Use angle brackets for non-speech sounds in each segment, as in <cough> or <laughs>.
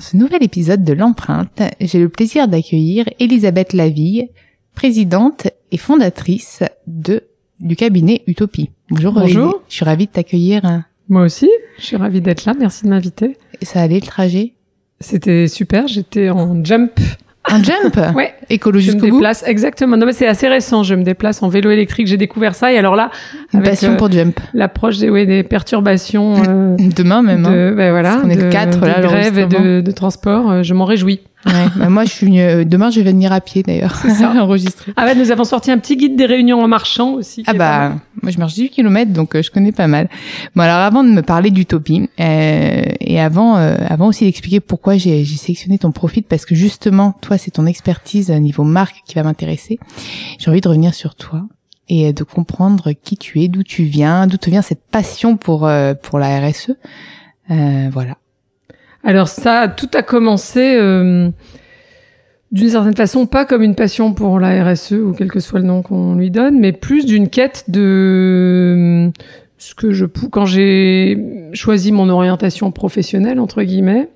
Dans ce nouvel épisode de l'empreinte, j'ai le plaisir d'accueillir Elisabeth Laville, présidente et fondatrice de du cabinet Utopie. Bonjour. Bonjour. Je suis ravie de t'accueillir. Moi aussi, je suis ravie d'être là. Merci de m'inviter. Et ça allait le trajet C'était super. J'étais en jump un jump <laughs> Ouais. Écolo Je me déplace, exactement. Non, mais c'est assez récent. Je me déplace en vélo électrique. J'ai découvert ça. Et alors là. Une passion euh, pour jump. L'approche des, ouais, des perturbations. Euh, <laughs> Demain même. De, hein. ben voilà. on est le 4, là, de grève et de, de transport. Euh, je m'en réjouis. Ouais, bah moi je suis euh, demain je vais venir à pied d'ailleurs <laughs> enregistrer. Ah bah nous avons sorti un petit guide des réunions en marchant aussi. Ah bah moi je marche 18 km donc euh, je connais pas mal. Bon alors avant de me parler d'utopie euh, et avant euh, avant aussi d'expliquer pourquoi j'ai sélectionné ton profil parce que justement toi c'est ton expertise niveau marque qui va m'intéresser. J'ai envie de revenir sur toi et de comprendre qui tu es, d'où tu viens, d'où te vient cette passion pour pour la RSE. voilà. Alors ça, tout a commencé euh, d'une certaine façon, pas comme une passion pour la RSE ou quel que soit le nom qu'on lui donne, mais plus d'une quête de euh, ce que je quand j'ai choisi mon orientation professionnelle entre guillemets.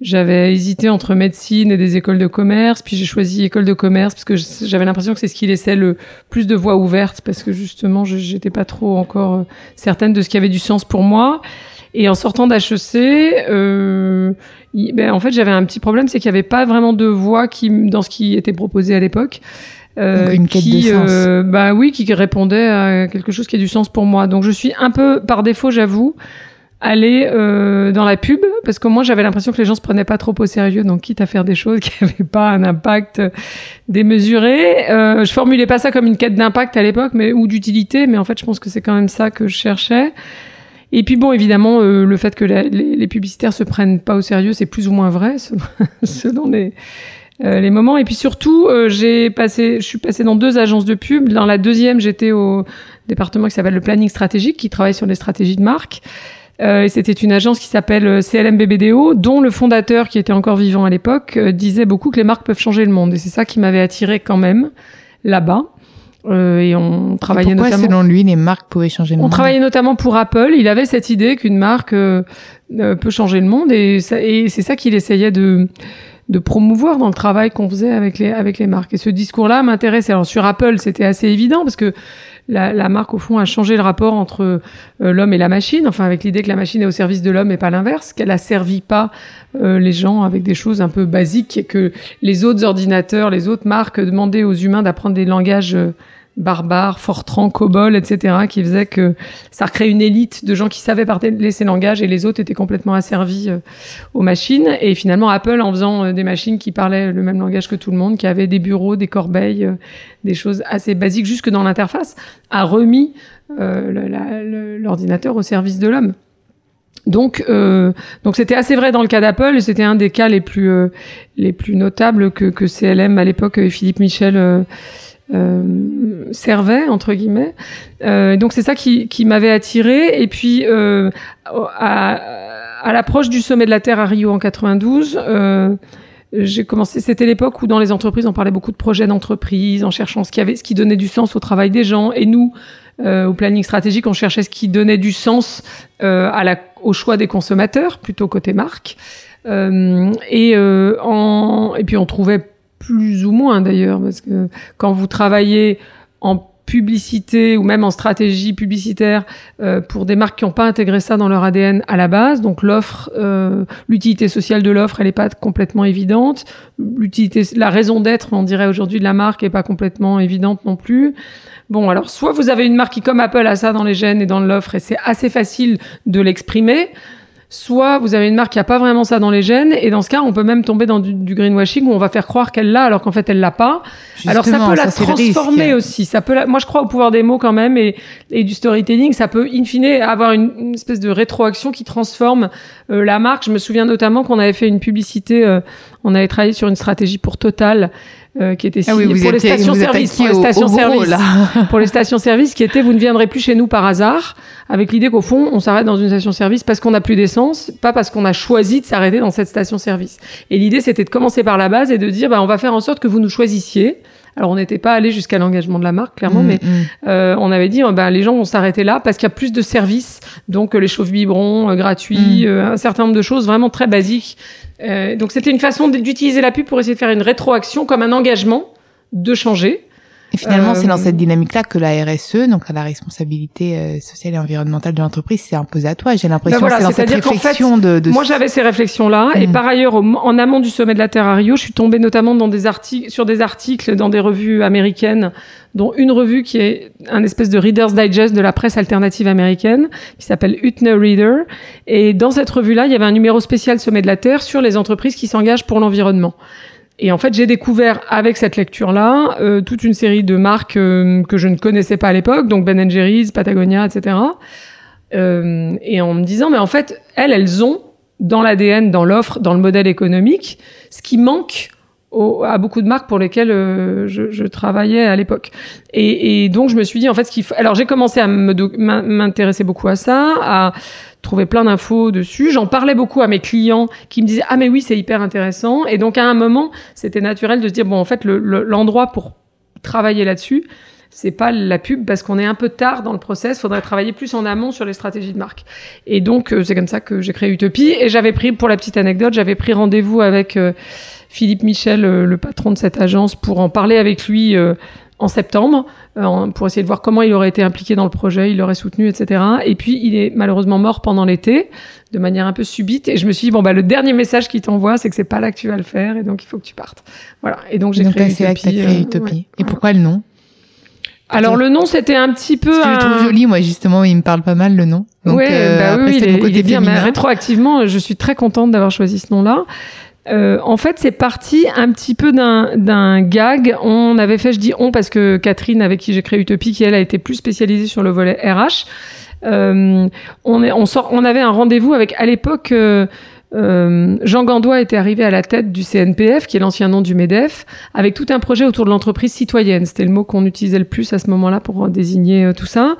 J'avais hésité entre médecine et des écoles de commerce, puis j'ai choisi école de commerce parce que j'avais l'impression que c'est ce qui laissait le plus de voies ouvertes parce que justement, j'étais pas trop encore euh, certaine de ce qui avait du sens pour moi. Et en sortant d'HEC, euh, ben, en fait, j'avais un petit problème, c'est qu'il n'y avait pas vraiment de voix qui, dans ce qui était proposé à l'époque. Euh, une quête qui, de sens. Euh, bah oui, qui répondait à quelque chose qui a du sens pour moi. Donc je suis un peu, par défaut, j'avoue, allée euh, dans la pub parce que moi j'avais l'impression que les gens se prenaient pas trop au sérieux. Donc quitte à faire des choses <laughs> qui n'avaient pas un impact démesuré, euh, je formulais pas ça comme une quête d'impact à l'époque, mais ou d'utilité. Mais en fait, je pense que c'est quand même ça que je cherchais. Et puis bon, évidemment, euh, le fait que les, publicitaires se prennent pas au sérieux, c'est plus ou moins vrai selon, <laughs> les, euh, les moments. Et puis surtout, euh, j'ai passé, je suis passée dans deux agences de pub. Dans la deuxième, j'étais au département qui s'appelle le planning stratégique, qui travaille sur les stratégies de marque. Euh, C'était une agence qui s'appelle CLMBBDO, dont le fondateur, qui était encore vivant à l'époque, disait beaucoup que les marques peuvent changer le monde. Et c'est ça qui m'avait attiré quand même là-bas. Euh, et on travaillait et pourquoi, notamment. selon lui, les marques pouvaient changer le on monde. On travaillait notamment pour Apple. Il avait cette idée qu'une marque euh, euh peut changer le monde, et, ça, et c'est ça qu'il essayait de de promouvoir dans le travail qu'on faisait avec les avec les marques. Et ce discours-là m'intéressait. Alors sur Apple, c'était assez évident parce que la, marque au fond a changé le rapport entre euh, l'homme et la machine. Enfin, avec l'idée que la machine est au service de l'homme et pas l'inverse, qu'elle a servi pas euh, les gens avec des choses un peu basiques et que les autres ordinateurs, les autres marques demandaient aux humains d'apprendre des langages barbares, Fortran, COBOL, etc., qui faisait que ça recréait une élite de gens qui savaient parler ces langages et les autres étaient complètement asservis euh, aux machines. Et finalement, Apple, en faisant euh, des machines qui parlaient le même langage que tout le monde, qui avaient des bureaux, des corbeilles, euh, des choses assez basiques jusque dans l'interface, a remis l'ordinateur au service de l'homme. Donc, donc c'était assez vrai dans le cas d'Apple, c'était un des cas les plus les plus notables que, que CLM à l'époque Philippe Michel euh, servait entre guillemets. Euh, donc c'est ça qui, qui m'avait attiré. Et puis euh, à, à l'approche du sommet de la Terre à Rio en 92. Euh, j'ai commencé, c'était l'époque où dans les entreprises on parlait beaucoup de projets d'entreprise, en cherchant ce qui avait, ce qui donnait du sens au travail des gens. Et nous, euh, au planning stratégique, on cherchait ce qui donnait du sens euh, à la, au choix des consommateurs, plutôt côté marque. Et, en, et puis on trouvait plus ou moins d'ailleurs, parce que quand vous travaillez en publicité ou même en stratégie publicitaire euh, pour des marques qui n'ont pas intégré ça dans leur ADN à la base. Donc l'offre, euh, l'utilité sociale de l'offre, elle n'est pas complètement évidente. L'utilité, la raison d'être, on dirait aujourd'hui de la marque, est pas complètement évidente non plus. Bon, alors soit vous avez une marque qui, comme Apple, a ça dans les gènes et dans l'offre, et c'est assez facile de l'exprimer. Soit vous avez une marque qui a pas vraiment ça dans les gènes, et dans ce cas, on peut même tomber dans du, greenwashing où on va faire croire qu'elle l'a alors qu'en fait elle l'a pas. alors ça peut la transformer aussi. Ça peut, moi je crois au pouvoir des mots quand même et, et du storytelling. Ça peut in fine avoir une, espèce de rétroaction qui transforme euh, la marque. Je me souviens notamment qu'on avait fait une publicité, euh, on avait travaillé sur une stratégie pour Total euh, qui était ah oui, pour, les stations service, pour les stations service, <laughs> pour les stations service, qui était vous ne viendrez plus chez nous par hasard, avec l'idée qu'au fond on s'arrête dans une station service parce qu'on n'a plus d'essence, pas parce qu'on a choisi de s'arrêter dans cette station service. Et l'idée c'était de commencer par la base et de dire bah on va faire en sorte que vous nous choisissiez. Alors on n'était pas allé jusqu'à l'engagement de la marque clairement, mm, mais mm. Euh, on avait dit bah, les gens vont s'arrêter là parce qu'il y a plus de services, donc euh, les chauffe biberons euh, gratuits, mm. un certain nombre de choses vraiment très basiques euh, donc c'était une façon d'utiliser la pub pour essayer de faire une rétroaction comme un engagement de changer. Et finalement, c'est dans euh, cette dynamique-là que la RSE, donc la responsabilité euh, sociale et environnementale de l'entreprise, s'est imposée à toi. J'ai l'impression ben que c'est dans cette réflexion de, de, Moi, j'avais ces réflexions-là, et mm. par ailleurs, en amont du sommet de la Terre à Rio, je suis tombée notamment dans des articles, sur des articles dans des revues américaines, dont une revue qui est un espèce de Reader's Digest de la presse alternative américaine, qui s'appelle Utner Reader. Et dans cette revue-là, il y avait un numéro spécial Sommet de la Terre sur les entreprises qui s'engagent pour l'environnement. Et en fait, j'ai découvert avec cette lecture-là euh, toute une série de marques euh, que je ne connaissais pas à l'époque, donc Ben Jerry's, Patagonia, etc. Euh, et en me disant, mais en fait, elles, elles ont dans l'ADN, dans l'offre, dans le modèle économique, ce qui manque à beaucoup de marques pour lesquelles je, je, travaillais à l'époque. Et, et, donc je me suis dit en fait ce qu'il faut. Alors j'ai commencé à m'intéresser beaucoup à ça, à trouver plein d'infos dessus. J'en parlais beaucoup à mes clients qui me disaient ah mais oui c'est hyper intéressant. Et donc à un moment c'était naturel de se dire bon en fait l'endroit pour travailler là-dessus c'est pas la pub parce qu'on est un peu tard dans le process. Faudrait travailler plus en amont sur les stratégies de marque. Et donc euh, c'est comme ça que j'ai créé Utopie. Et j'avais pris, pour la petite anecdote, j'avais pris rendez-vous avec euh, Philippe Michel, euh, le patron de cette agence, pour en parler avec lui euh, en septembre, euh, pour essayer de voir comment il aurait été impliqué dans le projet, il l'aurait soutenu, etc. Et puis il est malheureusement mort pendant l'été, de manière un peu subite. Et je me suis dit bon bah le dernier message qu'il t'envoie, c'est que c'est pas là que tu vas le faire, et donc il faut que tu partes. Voilà. Et donc j'ai créé Utopie. Utopie. et pourquoi le nom? Alors le nom c'était un petit peu. Parce que je trouve joli, moi justement, il me parle pas mal le nom. Donc, bah oui, il est, bien. Mais rétroactivement, je suis très contente d'avoir choisi ce nom-là. Euh, en fait, c'est parti un petit peu d'un gag. On avait fait, je dis on parce que Catherine, avec qui j'ai créé Utopie, qui elle a été plus spécialisée sur le volet RH, euh, on, est, on, sort, on avait un rendez-vous avec, à l'époque, euh, euh, Jean Gandois était arrivé à la tête du CNPF, qui est l'ancien nom du MEDEF, avec tout un projet autour de l'entreprise citoyenne. C'était le mot qu'on utilisait le plus à ce moment-là pour désigner tout ça.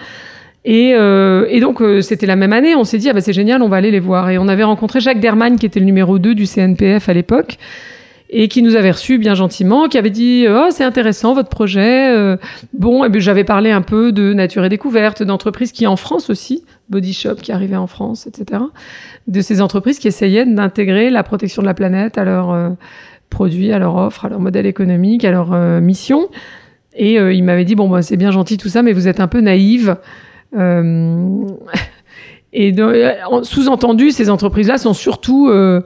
Et, euh, et donc, euh, c'était la même année. On s'est dit, ah bah, c'est génial, on va aller les voir. Et on avait rencontré Jacques Dermagne, qui était le numéro 2 du CNPF à l'époque, et qui nous avait reçus bien gentiment, qui avait dit, oh, c'est intéressant votre projet. Euh, bon, et ben, j'avais parlé un peu de nature et découverte, d'entreprises qui, en France aussi, Body Shop qui arrivait en France, etc., de ces entreprises qui essayaient d'intégrer la protection de la planète à leurs euh, produits, à leur offre, à leur modèle économique, à leur mission. Et il m'avait dit, bon, bah, c'est bien gentil tout ça, mais vous êtes un peu naïve. Euh, <laughs> et sous-entendu, ces entreprises-là sont surtout euh,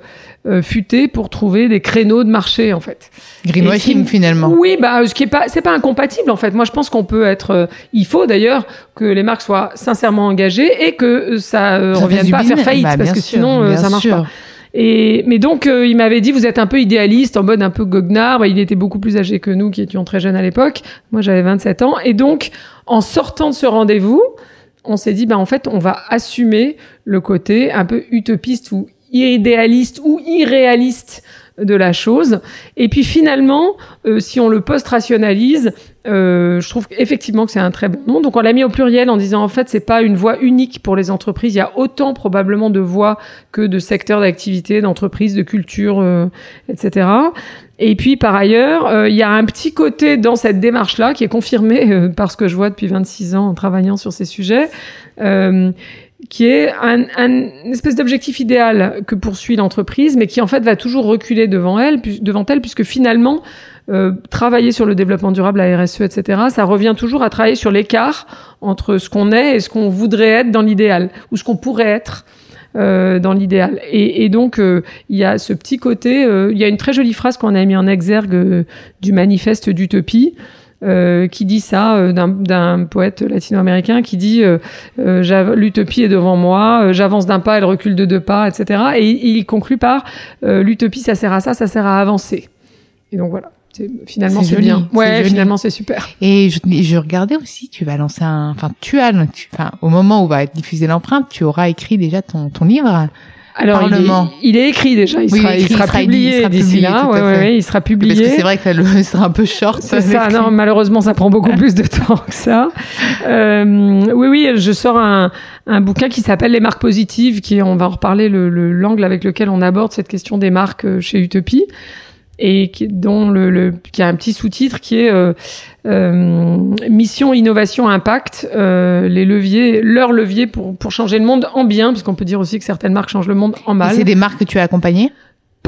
euh, futées pour trouver des créneaux de marché, en fait. Greenwashing, finalement. Oui, bah, ce qui est pas, c'est pas incompatible, en fait. Moi, je pense qu'on peut être, il faut d'ailleurs que les marques soient sincèrement engagées et que ça, ne revienne pas à faire faillite, bah, parce que sinon, ça marche pas. Et mais donc il m'avait dit vous êtes un peu idéaliste en mode un peu goguenard. Bah, il était beaucoup plus âgé que nous qui étions très jeunes à l'époque. Moi j'avais 27 ans et donc en sortant de ce rendez-vous, on s'est dit, ben en fait, on va assumer le côté un peu utopiste ou idéaliste ou irréaliste de la chose. Et puis finalement, euh, si on le post-rationalise, euh, je trouve effectivement que c'est un très bon nom. Donc on l'a mis au pluriel en disant en fait c'est pas une voie unique pour les entreprises. Il y a autant probablement de voies que de secteurs d'activité, d'entreprises, de culture, euh, etc. Et puis par ailleurs, euh, il y a un petit côté dans cette démarche-là qui est confirmé euh, par ce que je vois depuis 26 ans en travaillant sur ces sujets, euh, qui est un, un espèce d'objectif idéal que poursuit l'entreprise, mais qui en fait va toujours reculer devant elle, devant elle, puisque finalement euh, travailler sur le développement durable, la RSE, etc., ça revient toujours à travailler sur l'écart entre ce qu'on est et ce qu'on voudrait être dans l'idéal, ou ce qu'on pourrait être euh, dans l'idéal. Et, et, donc, euh, il y a ce petit côté, euh, il y a une très jolie phrase qu'on a mis en exergue du manifeste d'utopie, euh, qui dit ça euh, d'un poète latino-américain qui dit euh, l'utopie est devant moi, j'avance d'un pas, elle recule de deux pas, etc. Et il conclut par l'utopie, ça sert à ça, ça sert à avancer. Et donc voilà. Finalement, c'est bien. Ouais, finalement, c'est super. Et je, je, regardais aussi, tu vas lancer un, enfin, tu as, enfin, au moment où va être diffusée l'empreinte, tu auras écrit déjà ton, ton livre. Alors, il est, il est, écrit déjà. Il sera, il, sera publié d'ici là. Ouais, ouais, il sera publié. Parce que c'est vrai que le sera un peu short. C'est ça. Non, malheureusement, ça prend beaucoup plus de temps que ça. Euh, oui, oui, je sors un, un bouquin qui s'appelle Les marques positives, qui on va en reparler le l'angle avec lequel on aborde cette question des marques euh, chez Utopie et qui, dont le, le, qui a un petit sous-titre qui est euh, euh, mission innovation impact euh, les leviers leurs leviers pour pour changer le monde en bien puisqu'on peut dire aussi que certaines marques changent le monde en mal. C'est des marques que tu as accompagnées?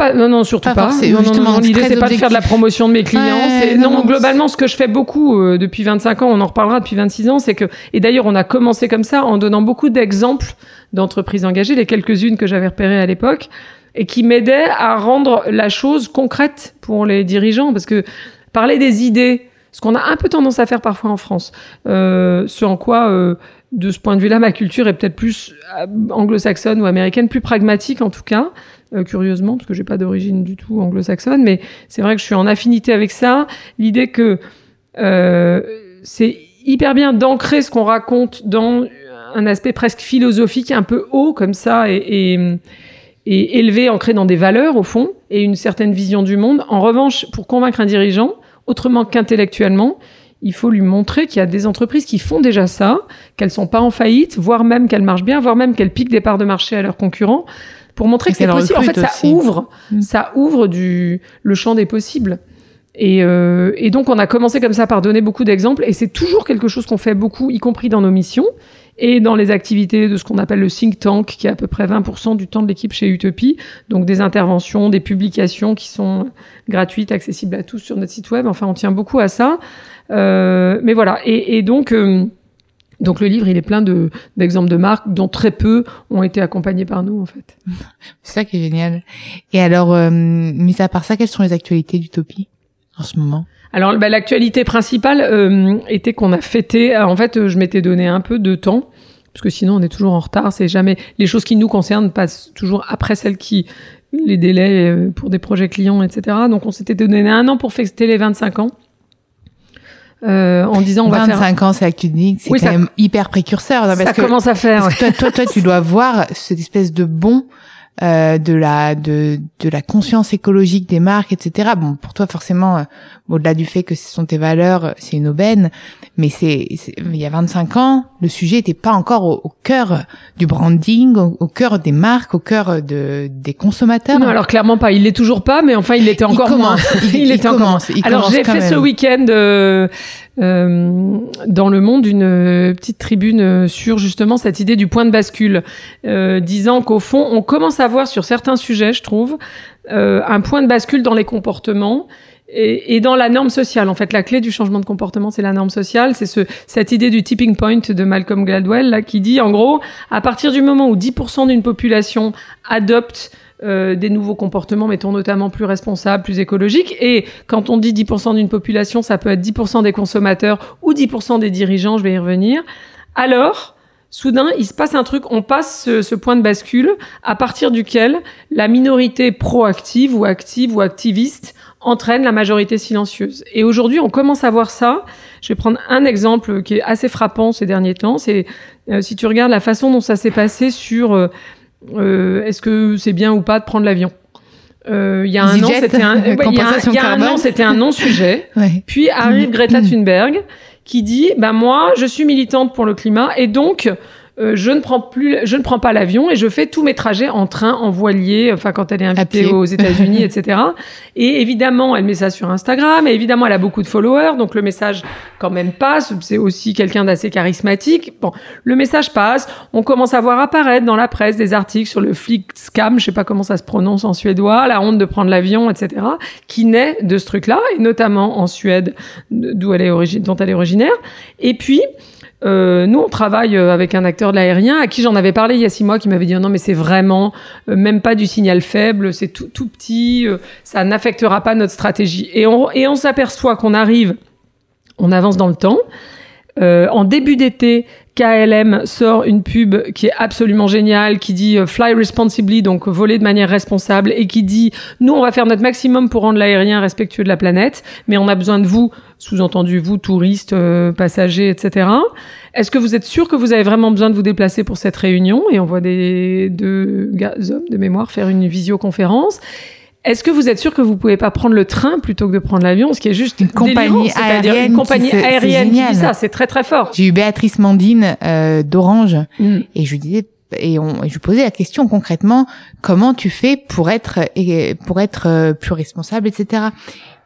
Pas, non, non, surtout pas. Non, non, l'idée c'est pas de faire de la promotion de mes clients. non, globalement, ce que je fais beaucoup euh, depuis 25 ans, on en reparlera depuis 26 ans, c'est que et d'ailleurs, on a commencé comme ça en donnant beaucoup d'exemples d'entreprises engagées, les quelques-unes que j'avais repérées à l'époque et qui m'aidait à rendre la chose concrète pour les dirigeants. Parce que parler des idées, ce qu'on a un peu tendance à faire parfois en France, euh, ce en quoi, euh, de ce point de vue-là, ma culture est peut-être plus euh, anglo-saxonne ou américaine, plus pragmatique en tout cas, euh, curieusement, parce que j'ai pas d'origine du tout anglo-saxonne, mais c'est vrai que je suis en affinité avec ça. L'idée que euh, c'est hyper bien d'ancrer ce qu'on raconte dans un aspect presque philosophique, un peu haut comme ça, et, et et élevé, ancré dans des valeurs au fond et une certaine vision du monde. En revanche, pour convaincre un dirigeant, autrement qu'intellectuellement, il faut lui montrer qu'il y a des entreprises qui font déjà ça, qu'elles sont pas en faillite, voire même qu'elles marchent bien, voire même qu'elles piquent des parts de marché à leurs concurrents, pour montrer que c'est possible. En fait, ça ouvre, mm. ça ouvre du le champ des possibles. Et, euh, et donc, on a commencé comme ça par donner beaucoup d'exemples, et c'est toujours quelque chose qu'on fait beaucoup, y compris dans nos missions et dans les activités de ce qu'on appelle le think tank, qui est à peu près 20% du temps de l'équipe chez Utopie. Donc des interventions, des publications qui sont gratuites, accessibles à tous sur notre site web. Enfin, on tient beaucoup à ça. Euh, mais voilà. Et, et donc. Euh, donc le livre, il est plein de d'exemples de marques dont très peu ont été accompagnés par nous en fait. <laughs> C'est ça qui est génial. Et alors, euh, mis à part ça, quelles sont les actualités d'Utopie en ce moment? Alors bah, l'actualité principale euh, était qu'on a fêté. En fait, je m'étais donné un peu de temps parce que sinon on est toujours en retard. C'est jamais les choses qui nous concernent passent toujours après celles qui les délais euh, pour des projets clients, etc. Donc on s'était donné un an pour fêter les 25 ans. Euh, en disant on 25 va faire ans c'est actuellement c'est quand même hyper précurseur parce ça commence à faire toi, toi toi tu dois voir cette espèce de bon euh, de la de de la conscience écologique des marques, etc. Bon, pour toi forcément, euh, au-delà du fait que ce sont tes valeurs, c'est une aubaine, mais c'est il y a 25 ans, le sujet n'était pas encore au, cœur du branding, au, cœur des marques, au cœur de des consommateurs. Non, alors clairement pas. Il l'est toujours pas, mais enfin il l'était encore moins. Il, <laughs> était encore moins. Alors j'ai fait ce week-end. Euh, euh, dans le monde une euh, petite tribune euh, sur justement cette idée du point de bascule, euh, disant qu'au fond, on commence à voir sur certains sujets, je trouve, euh, un point de bascule dans les comportements. Et, dans la norme sociale, en fait, la clé du changement de comportement, c'est la norme sociale. C'est ce, cette idée du tipping point de Malcolm Gladwell, là, qui dit, en gros, à partir du moment où 10% d'une population adopte euh, des nouveaux comportements, mettons notamment plus responsables, plus écologiques. Et quand on dit 10% d'une population, ça peut être 10% des consommateurs ou 10% des dirigeants, je vais y revenir. Alors, soudain, il se passe un truc, on passe ce, ce, point de bascule à partir duquel la minorité proactive ou active ou activiste entraîne la majorité silencieuse. Et aujourd'hui, on commence à voir ça. Je vais prendre un exemple qui est assez frappant ces derniers temps. C'est euh, si tu regardes la façon dont ça s'est passé sur euh, est-ce que c'est bien ou pas de prendre l'avion? Euh, il y a un an, c'était un, <laughs> il y a, un an, c'était un non-sujet. <laughs> Puis arrive <clears throat> Greta Thunberg qui dit, ben moi, je suis militante pour le climat et donc euh, je ne prends plus, je ne prends pas l'avion et je fais tous mes trajets en train, en voilier, enfin quand elle est invitée aux États-Unis, <laughs> etc. Et évidemment, elle met ça sur Instagram. Et évidemment, elle a beaucoup de followers, donc le message quand même passe. C'est aussi quelqu'un d'assez charismatique. Bon, le message passe. On commence à voir apparaître dans la presse des articles sur le scam, je sais pas comment ça se prononce en suédois, la honte de prendre l'avion, etc. Qui naît de ce truc-là, et notamment en Suède, d'où elle est dont elle est originaire. Et puis euh, nous, on travaille euh, avec un acteur de l'aérien à qui j'en avais parlé il y a six mois, qui m'avait dit non mais c'est vraiment euh, même pas du signal faible, c'est tout, tout petit, ça n'affectera pas notre stratégie. Et on, et on s'aperçoit qu'on arrive on avance dans le temps. En début d'été, KLM sort une pub qui est absolument géniale, qui dit euh, Fly responsibly, donc voler de manière responsable, et qui dit nous on va faire notre maximum pour rendre l'aérien respectueux de la planète, mais on a besoin de vous, sous-entendu vous touristes, euh, passagers, etc. Est-ce que vous êtes sûr que vous avez vraiment besoin de vous déplacer pour cette réunion? Et on voit des deux gars, hommes de mémoire faire une visioconférence. Est-ce que vous êtes sûr que vous pouvez pas prendre le train plutôt que de prendre l'avion, ce qui est juste une compagnie aérienne, une compagnie aérienne qui dit ça, c'est très très fort. J'ai eu Béatrice Mandine euh, d'Orange mm. et je lui disais et, on, je lui posais la question concrètement comment tu fais pour être pour être euh, plus responsable, etc.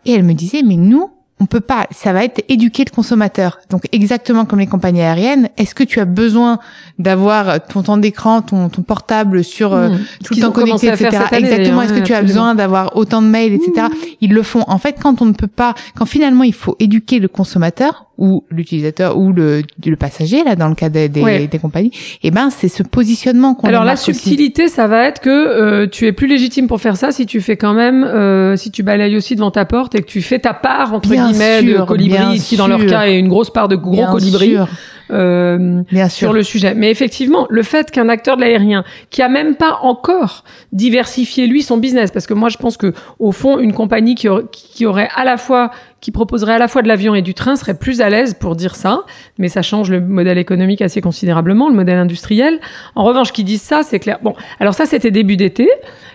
Et elle me disait mais nous on peut pas, ça va être éduquer le consommateur. Donc exactement comme les compagnies aériennes, est-ce que tu as besoin d'avoir ton temps d'écran, ton, ton portable sur euh, hmm. tout le temps connecté, etc. exactement. Est-ce que tu as besoin d'avoir autant de mails, etc. Hmm. Ils le font. En fait, quand on ne peut pas, quand finalement il faut éduquer le consommateur ou l'utilisateur ou le, le passager là dans le cas des, des, des compagnies, et eh ben c'est ce positionnement qu'on. Alors la subtilité, ça va être que euh, tu es plus légitime pour faire ça si tu fais quand même, euh, si tu balayes aussi devant ta porte et que tu fais ta part entre guillemets de colibri, qui dans leur cas est une grosse part de gros colibri euh, sur le sujet. Mais effectivement, le fait qu'un acteur de l'aérien qui a même pas encore diversifié lui son business, parce que moi je pense que au fond une compagnie qui, qui aurait à la fois qui proposerait à la fois de l'avion et du train serait plus à l'aise pour dire ça, mais ça change le modèle économique assez considérablement, le modèle industriel. En revanche, qui disent ça, c'est clair. Bon, alors ça c'était début d'été.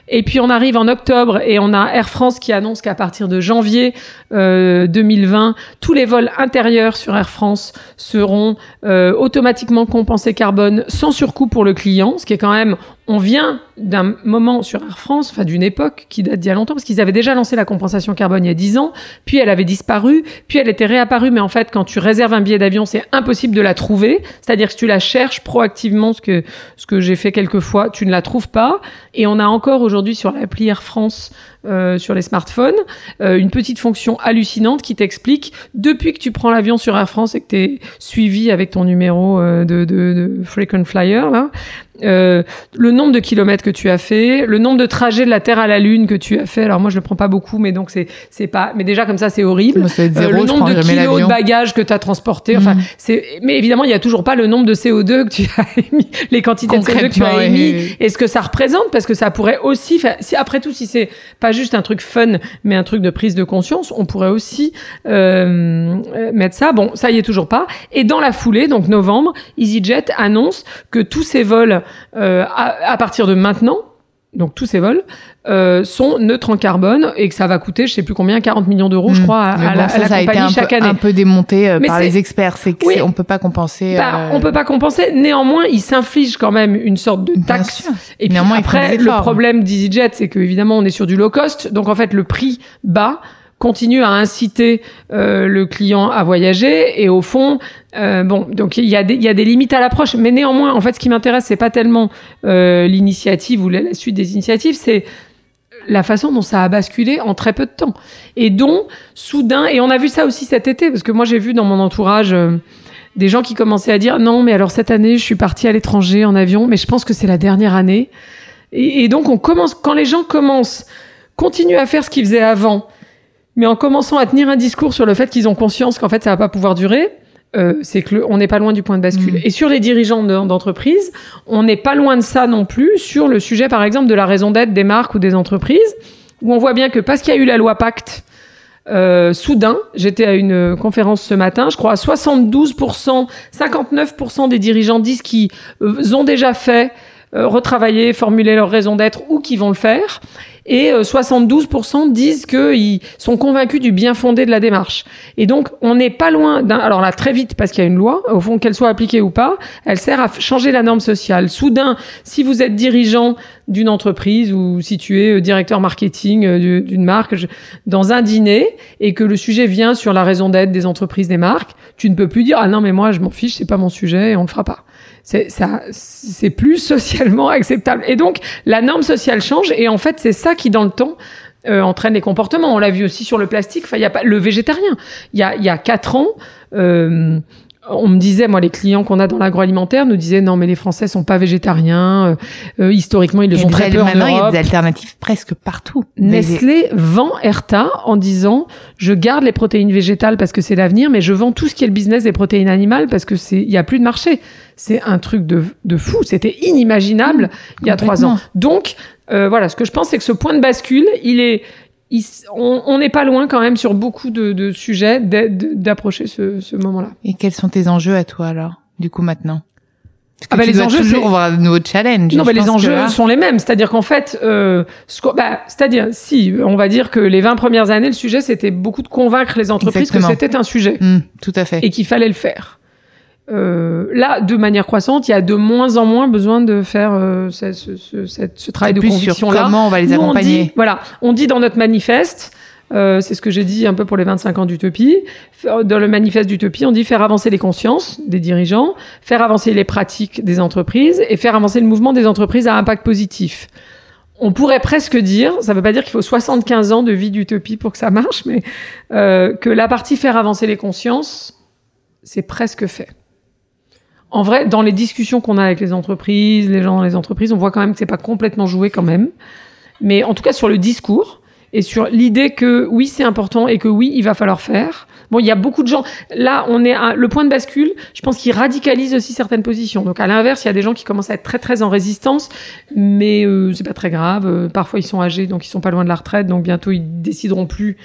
Et puis on arrive en octobre et on a Air France qui annonce qu'à partir de janvier euh, 2020, tous les vols intérieurs sur Air France seront euh, automatiquement compensés carbone sans surcoût pour le client, ce qui est quand même, on vient d'un moment sur Air France, enfin d'une époque qui date d'il y a longtemps, parce qu'ils avaient déjà lancé la compensation carbone il y a 10 ans, puis elle avait disparu, puis elle était réapparue, mais en fait quand tu réserves un billet d'avion, c'est impossible de la trouver, c'est-à-dire que tu la cherches proactivement, ce que, ce que j'ai fait quelques fois, tu ne la trouves pas, et on a encore aujourd'hui sur l'appli Air France euh, sur les smartphones, euh, une petite fonction hallucinante qui t'explique depuis que tu prends l'avion sur Air France et que tu es suivi avec ton numéro euh, de, de, de frequent flyer là, euh, le nombre de kilomètres que tu as fait, le nombre de trajets de la Terre à la Lune que tu as fait. Alors moi je le prends pas beaucoup, mais donc c'est c'est pas. Mais déjà comme ça c'est horrible. euh, le nombre de kilos de bagages que tu as transporté. Enfin mm. c'est. Mais évidemment il y a toujours pas le nombre de CO2 que tu as <laughs> émis, les quantités de CO2 que tu as émis, et ce que ça représente parce que ça pourrait aussi. Faire, si après tout si c'est pas juste un truc fun, mais un truc de prise de conscience, on pourrait aussi euh, mettre ça. Bon ça y est toujours pas. Et dans la foulée donc novembre, EasyJet annonce que tous ces vols euh, à, partir de maintenant, donc tous ces vols, euh, sont neutres en carbone et que ça va coûter, je sais plus combien, 40 millions d'euros, je hmm. crois, à, la, compagnie chaque année. un peu démonté euh, par les experts, c'est qu'on peut pas compenser. Bah, On peut pas compenser. Néanmoins, ils s'infligent quand même une sorte de taxe. Et puis Néanmoins, après, le problème d'EasyJet, c'est que évidemment, on est sur du low cost, donc en fait, le prix bas continue à inciter euh, le client à voyager et au fond euh, bon donc il y a des y a des limites à l'approche mais néanmoins en fait ce qui m'intéresse c'est pas tellement euh, l'initiative ou la, suite des initiatives c'est la façon dont ça a basculé en très peu de temps. Et dont soudain et on a vu ça aussi cet été parce que moi j'ai vu dans mon entourage euh, des gens qui commençaient à dire non mais alors cette année je suis partie à l'étranger en avion mais je pense que c'est la dernière année et, et donc on commence quand les gens commencent continuent à faire ce qu'ils faisaient avant mais en commençant à tenir un discours sur le fait qu'ils ont conscience qu'en fait ça va pas pouvoir durer, euh, c'est que on n'est pas loin du point de bascule. Mm. Et sur les dirigeants d'entreprise, on n'est pas loin de ça non plus sur le sujet, par exemple, de la raison d'être des marques ou des entreprises, où on voit bien que parce qu'il y a eu la loi Pacte, euh, soudain, j'étais à une conférence ce matin, je crois à 72%, 59% des dirigeants disent qu'ils euh, ont déjà fait euh, retravailler, formuler leur raison d'être ou qui vont le faire et 72% euh, disent qu'ils sont convaincus du bien fondé de la démarche. Et donc, on n'est pas loin d'un... Alors là, très vite, parce qu'il y a une loi, au fond, qu'elle soit appliquée ou pas, elle sert à changer la norme sociale. Soudain, si vous êtes dirigeant d'une entreprise ou si tu es euh, directeur marketing euh, d'une marque dans un dîner et que le sujet vient sur la raison d'être des entreprises, des marques, tu ne peux plus dire ah non mais moi je m'en fiche, c'est pas mon sujet et on le fera pas. C'est ça, c'est plus <laughs> socialement acceptable. Et donc la norme sociale change et en fait c'est ça qui dans le temps euh, entraîne les comportements. On l'a vu aussi sur le plastique. Enfin, il y a pas le végétarien. Il y a il y a quatre ans. Euh, on me disait, moi, les clients qu'on a dans l'agroalimentaire nous disaient non, mais les Français sont pas végétariens. Euh, euh, historiquement, ils le sont très peu maintenant, en Il y a des alternatives presque partout. Nestlé vend Erta en disant je garde les protéines végétales parce que c'est l'avenir, mais je vends tout ce qui est le business des protéines animales parce que c'est il y a plus de marché. C'est un truc de, de fou. C'était inimaginable mmh, il y a trois ans. Donc euh, voilà, ce que je pense, c'est que ce point de bascule, il est on n'est pas loin quand même sur beaucoup de, de sujets d'approcher ce, ce moment-là. Et quels sont tes enjeux à toi alors, du coup maintenant? Ah bah les enjeux toujours avoir de nouveaux challenges. Non, mais les enjeux sont les mêmes. C'est-à-dire qu'en fait, euh, bah, c'est-à-dire si on va dire que les 20 premières années, le sujet c'était beaucoup de convaincre les entreprises que c'était un sujet, mmh, tout à fait, et qu'il fallait le faire. Euh, là, de manière croissante, il y a de moins en moins besoin de faire euh, ce, ce, ce, ce, travail de conviction là. Comment on va les accompagner on dit, Voilà, on dit dans notre manifeste. Euh, c'est ce que j'ai dit un peu pour les 25 ans d'Utopie. Dans le manifeste d'Utopie, on dit faire avancer les consciences des dirigeants, faire avancer les pratiques des entreprises et faire avancer le mouvement des entreprises à impact positif. On pourrait presque dire, ça ne veut pas dire qu'il faut 75 ans de vie d'Utopie pour que ça marche, mais euh, que la partie faire avancer les consciences, c'est presque fait en vrai, dans les discussions qu'on a avec les entreprises, les gens dans les entreprises, on voit quand même que c'est pas complètement joué quand même. Mais en tout cas, sur le discours et sur l'idée que oui, c'est important et que oui, il va falloir faire. Bon, il y a beaucoup de gens. Là, on est à le point de bascule. Je pense qu'il radicalise aussi certaines positions. Donc, à l'inverse, il y a des gens qui commencent à être très très en résistance, mais euh, c'est pas très grave. Euh, parfois, ils sont âgés, donc ils sont pas loin de la retraite, donc bientôt ils décideront plus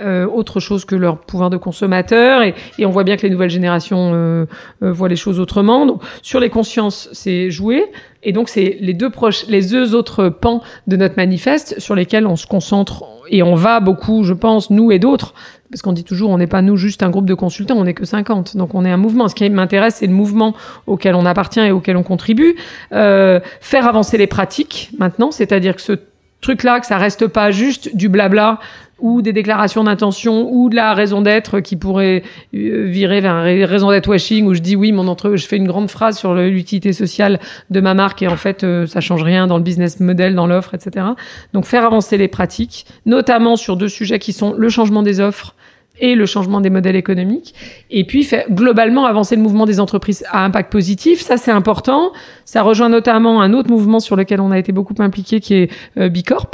euh, autre chose que leur pouvoir de consommateur et, et, on voit bien que les nouvelles générations euh, euh, voient les choses autrement. Donc, sur les consciences, c'est joué et donc c'est les deux proches, les deux autres pans de notre manifeste sur lesquels on se concentre et on va beaucoup, je pense, nous et d'autres. Parce qu'on dit toujours, on n'est pas nous juste un groupe de consultants, on n'est que 50. Donc on est un mouvement. Ce qui m'intéresse, c'est le mouvement auquel on appartient et auquel on contribue. Euh, faire avancer les pratiques maintenant, c'est-à-dire que ce truc-là, que ça reste pas juste du blabla ou des déclarations d'intention ou de la raison d'être qui pourrait euh, virer vers un raison d'être washing où je dis oui mon entre je fais une grande phrase sur l'utilité sociale de ma marque et en fait euh, ça change rien dans le business model dans l'offre etc donc faire avancer les pratiques notamment sur deux sujets qui sont le changement des offres et le changement des modèles économiques. Et puis, faire globalement avancer le mouvement des entreprises à impact positif. Ça, c'est important. Ça rejoint notamment un autre mouvement sur lequel on a été beaucoup impliqué, qui est euh, Bicorp.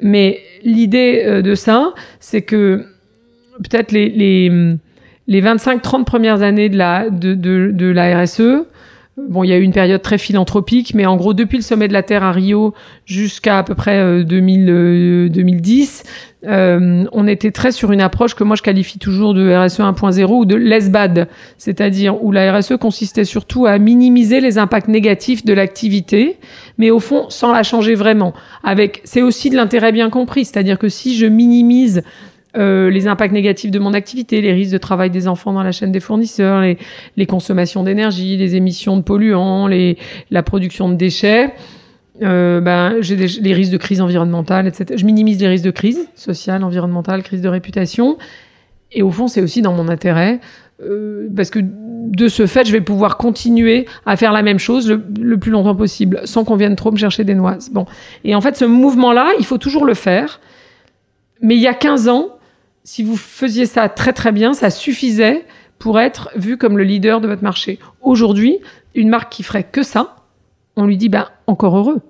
Mais l'idée euh, de ça, c'est que peut-être les, les, les 25-30 premières années de la, de, de, de la RSE, Bon, il y a eu une période très philanthropique, mais en gros, depuis le sommet de la Terre à Rio jusqu'à à peu près 2000, 2010, euh, euh, on était très sur une approche que moi je qualifie toujours de RSE 1.0 ou de l'ESBAD, c'est-à-dire où la RSE consistait surtout à minimiser les impacts négatifs de l'activité, mais au fond sans la changer vraiment. Avec, c'est aussi de l'intérêt bien compris, c'est-à-dire que si je minimise euh, les impacts négatifs de mon activité, les risques de travail des enfants dans la chaîne des fournisseurs, les, consommations d'énergie, les émissions de polluants, la production de déchets. Euh, ben, j'ai les risques de crise environnementale, etc. Je minimise les risques de crise sociale, environnementale, crise de réputation. Et au fond, c'est aussi dans mon intérêt, euh, parce que de ce fait, je vais pouvoir continuer à faire la même chose le, le plus longtemps possible, sans qu'on vienne trop me chercher des noises. Bon. Et en fait, ce mouvement-là, il faut toujours le faire. Mais il y a 15 ans, si vous faisiez ça très très bien, ça suffisait pour être vu comme le leader de votre marché. Aujourd'hui, une marque qui ferait que ça, on lui dit ben encore heureux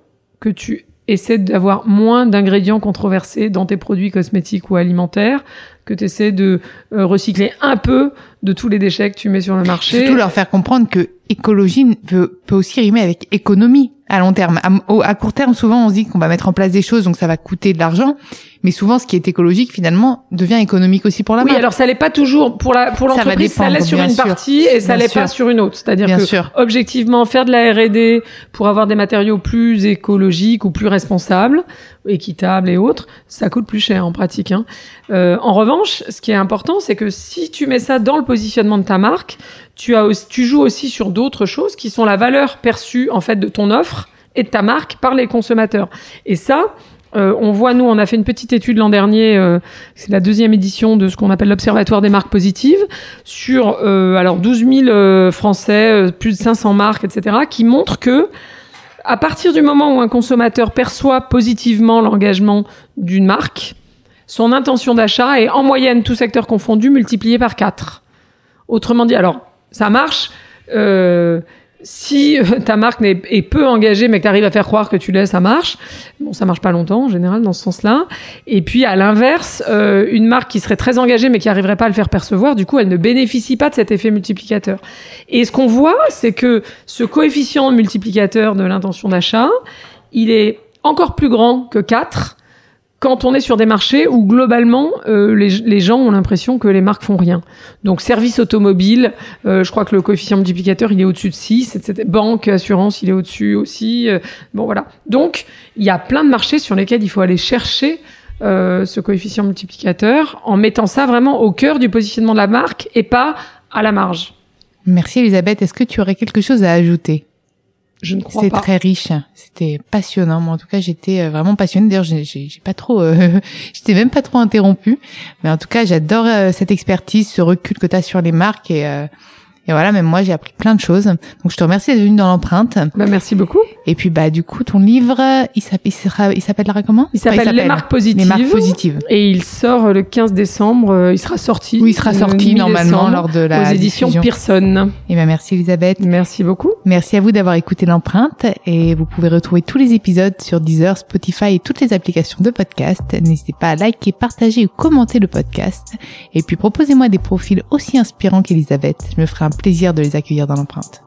que tu essaies d'avoir moins d'ingrédients controversés dans tes produits cosmétiques ou alimentaires, que tu essaies de euh, recycler un peu de tous les déchets que tu mets sur le marché. Surtout leur faire comprendre que écologie peut, peut aussi rimer avec économie à long terme. À, à court terme, souvent, on se dit qu'on va mettre en place des choses, donc ça va coûter de l'argent mais souvent ce qui est écologique finalement devient économique aussi pour la marque. Oui, alors ça l'est pas toujours pour la pour l'entreprise, ça, l'est sur une partie et ça l'est pas sur une autre. C'est-à-dire que sûr. objectivement faire de la R&D pour avoir des matériaux plus écologiques ou plus responsables, équitables et autres, ça coûte plus cher en pratique. Hein. Euh, en revanche, ce qui est important, c'est que si tu mets ça dans le positionnement de ta marque, tu as tu joues aussi sur d'autres choses qui sont la valeur perçue en fait de ton offre et de ta marque par les consommateurs. Et ça, euh, on voit, nous, on a fait une petite étude l'an dernier, euh, c'est la deuxième édition de ce qu'on appelle l'Observatoire des marques positives, sur euh, alors 12 000 Français, plus de 500 marques, etc., qui montrent que à partir du moment où un consommateur perçoit positivement l'engagement d'une marque, son intention d'achat est en moyenne, tout secteur confondu, multipliée par 4. Autrement dit, alors ça marche. Si euh, ta marque est, est peu engagée mais que tu arrives à faire croire que tu l'es, ça marche. Bon, ça marche pas longtemps en général dans ce sens-là. Et puis à l'inverse, euh, une marque qui serait très engagée mais qui arriverait pas à le faire percevoir, du coup, elle ne bénéficie pas de cet effet multiplicateur. Et ce qu'on voit, c'est que ce coefficient multiplicateur de l'intention d'achat, il est encore plus grand que 4 quand on est sur des marchés où globalement euh, les, gens ont l'impression que les marques font rien. Donc service automobile, euh, je crois que le coefficient multiplicateur il est au-dessus de 6, etc. Banque, assurance, il est au-dessus aussi. Euh, bon voilà. Donc il y a plein de marchés sur lesquels il faut aller chercher ce coefficient multiplicateur en mettant ça vraiment au cœur du positionnement de la marque et pas à la marge. Merci Elisabeth. Est-ce que tu aurais quelque chose à ajouter? Je ne crois pas. C'était très riche, c'était passionnant. Moi, en tout cas, j'étais euh, vraiment passionnée. D'ailleurs, j'ai pas trop, euh, <laughs> j'étais même pas trop interrompue. Mais en tout cas, j'adore euh, cette expertise, ce recul que tu as sur les marques et euh, et voilà, même moi, j'ai appris plein de choses. Donc, je te remercie d'être venue dans l'empreinte. Bah, merci beaucoup. Et puis, bah, du coup, ton livre, il s'appellera, il s'appellera comment? Il s'appelle Les marques positives. Les marques positives. Et il sort le 15 décembre. Euh, il sera sorti. Oui, il sera sorti normalement lors de la aux éditions diffusion. Pearson. Et ben, merci Elisabeth. Merci beaucoup. Merci à vous d'avoir écouté l'empreinte. Et vous pouvez retrouver tous les épisodes sur Deezer, Spotify et toutes les applications de podcast. N'hésitez pas à liker, partager ou commenter le podcast. Et puis, proposez-moi des profils aussi inspirants qu'Elisabeth. Je me ferai un plaisir de les accueillir dans l'empreinte.